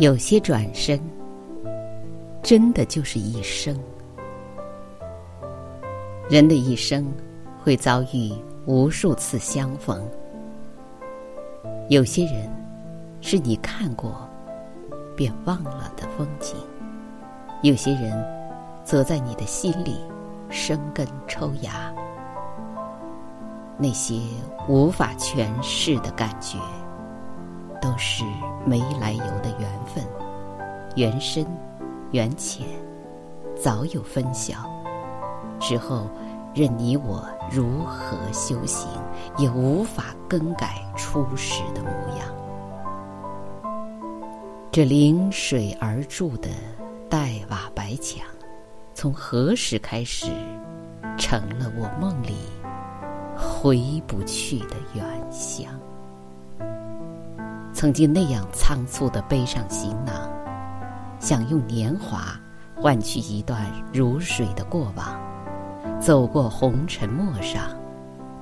有些转身，真的就是一生。人的一生会遭遇无数次相逢。有些人是你看过便忘了的风景，有些人则在你的心里生根抽芽。那些无法诠释的感觉。都是没来由的，缘深缘浅，早有分晓。之后，任你我如何修行，也无法更改初始的模样。这临水而筑的黛瓦白墙，从何时开始，成了我梦里回不去的远乡？曾经那样仓促的背上行囊，想用年华换取一段如水的过往，走过红尘陌上，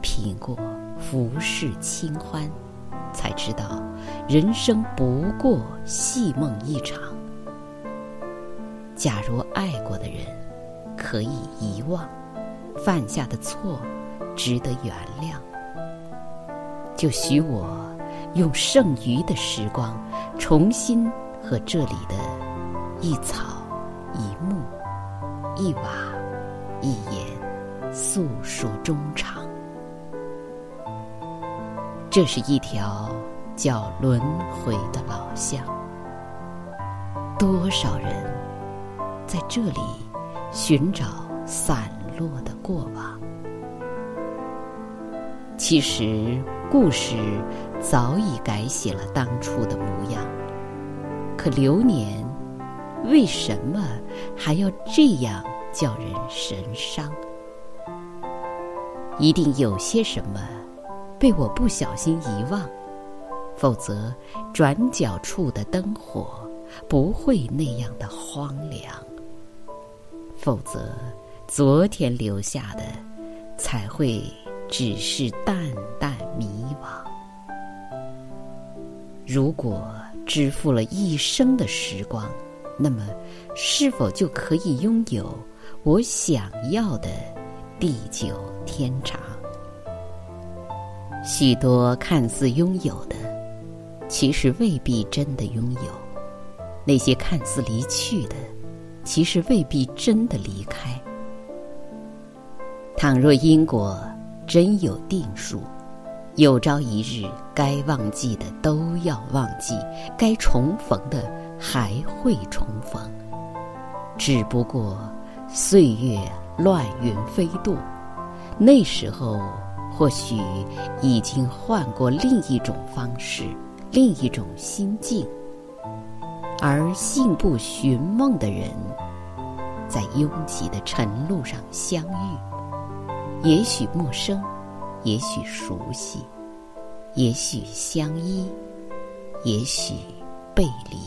品过浮世清欢，才知道人生不过戏梦一场。假如爱过的人可以遗忘，犯下的错值得原谅，就许我。用剩余的时光，重新和这里的一草一木、一瓦一言诉说衷肠。这是一条叫轮回的老巷，多少人在这里寻找散落的过往？其实。故事早已改写了当初的模样，可流年为什么还要这样叫人神伤？一定有些什么被我不小心遗忘，否则转角处的灯火不会那样的荒凉，否则昨天留下的才会。只是淡淡迷惘。如果支付了一生的时光，那么是否就可以拥有我想要的地久天长？许多看似拥有的，其实未必真的拥有；那些看似离去的，其实未必真的离开。倘若因果。真有定数，有朝一日该忘记的都要忘记，该重逢的还会重逢。只不过岁月乱云飞渡，那时候或许已经换过另一种方式，另一种心境。而信步寻梦的人，在拥挤的晨路上相遇。也许陌生，也许熟悉，也许相依，也许背离。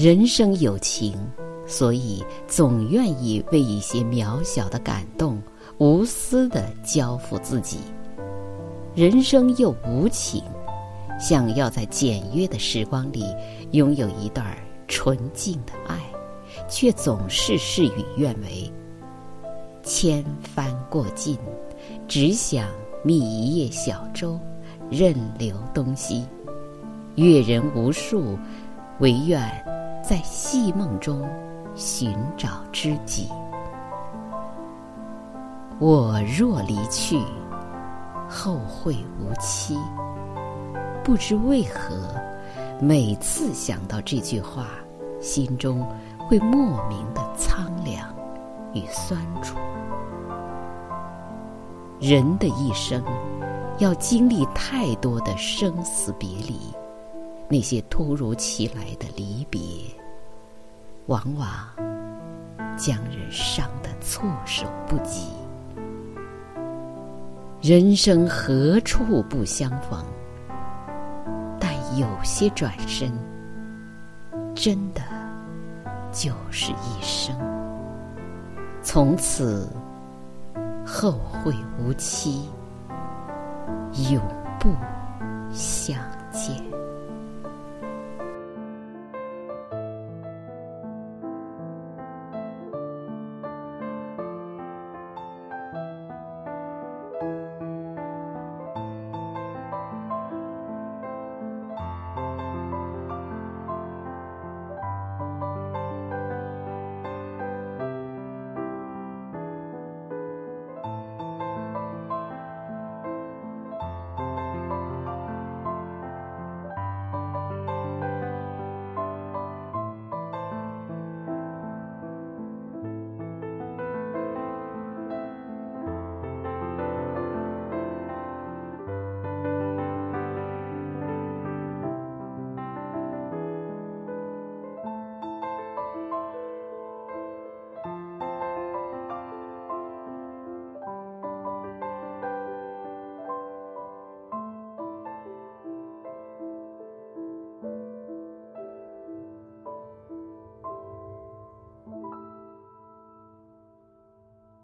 人生有情，所以总愿意为一些渺小的感动，无私的交付自己。人生又无情，想要在简约的时光里拥有一段纯净的爱，却总是事与愿违。千帆过尽，只想觅一叶小舟，任流东西。阅人无数，唯愿在戏梦中寻找知己。我若离去，后会无期。不知为何，每次想到这句话，心中会莫名的苍凉与酸楚。人的一生，要经历太多的生死别离，那些突如其来的离，往往将人伤得措手不及。人生何处不相逢？但有些转身，真的就是一生。从此。后会无期，永不相见。